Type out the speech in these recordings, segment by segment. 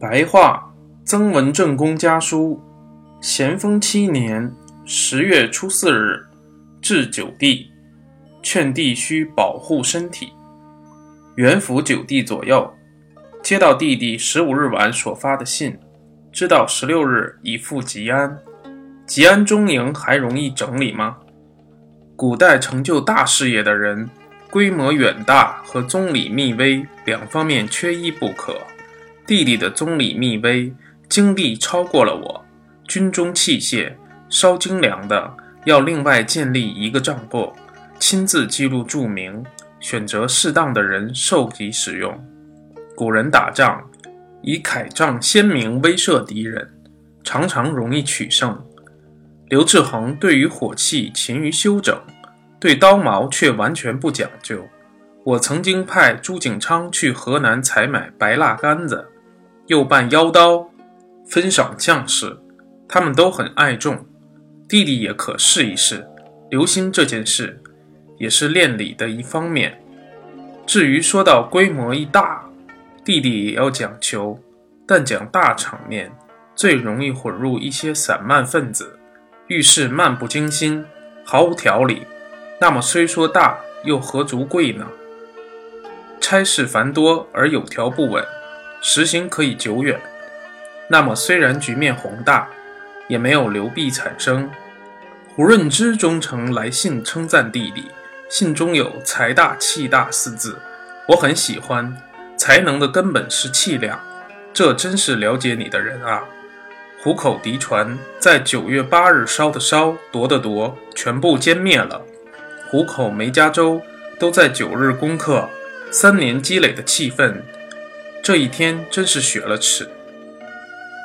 白话曾文正公家书：咸丰七年十月初四日，至九弟，劝弟须保护身体。元府九弟左右接到弟弟十五日晚所发的信，知道十六日已赴吉安。吉安中营还容易整理吗？古代成就大事业的人，规模远大和宗理密微两方面缺一不可。弟弟的宗理密微，精力超过了我。军中器械稍精良的，要另外建立一个账簿，亲自记录注明，选择适当的人授给使用。古人打仗，以铠仗鲜明威慑敌人，常常容易取胜。刘志恒对于火器勤于修整，对刀矛却完全不讲究。我曾经派朱景昌去河南采买白蜡杆子。又办腰刀，分赏将士，他们都很爱重。弟弟也可试一试，留心这件事，也是练礼的一方面。至于说到规模一大，弟弟也要讲求，但讲大场面，最容易混入一些散漫分子，遇事漫不经心，毫无条理。那么虽说大，又何足贵呢？差事繁多而有条不紊。实行可以久远，那么虽然局面宏大，也没有流弊产生。胡润之忠诚来信称赞弟弟，信中有“财大气大”四字，我很喜欢。才能的根本是气量，这真是了解你的人啊！虎口敌船在九月八日烧的烧，夺的夺，全部歼灭了。虎口梅家洲都在九日攻克，三年积累的气氛。这一天真是雪了耻。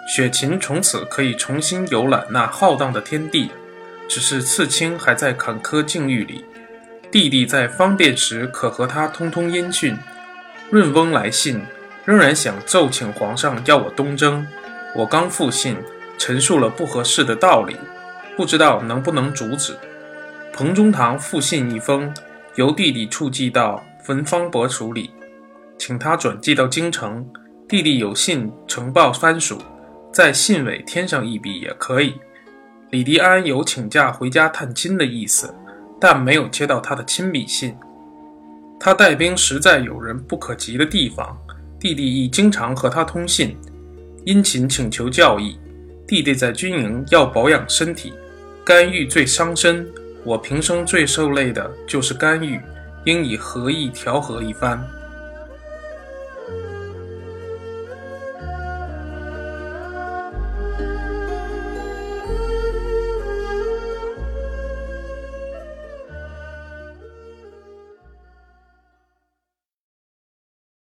雪琴从此可以重新游览那浩荡的天地，只是刺青还在坎坷境遇里。弟弟在方便时可和他通通音讯。润翁来信，仍然想奏请皇上要我东征。我刚复信，陈述了不合适的道理，不知道能不能阻止。彭中堂复信一封，由弟弟处寄到焚方伯处理。请他转寄到京城，弟弟有信呈报藩属，在信尾添上一笔也可以。李迪安有请假回家探亲的意思，但没有接到他的亲笔信。他带兵实在有人不可及的地方，弟弟亦经常和他通信，殷勤请求教义。弟弟在军营要保养身体，干预最伤身。我平生最受累的就是干预，应以和意调和一番。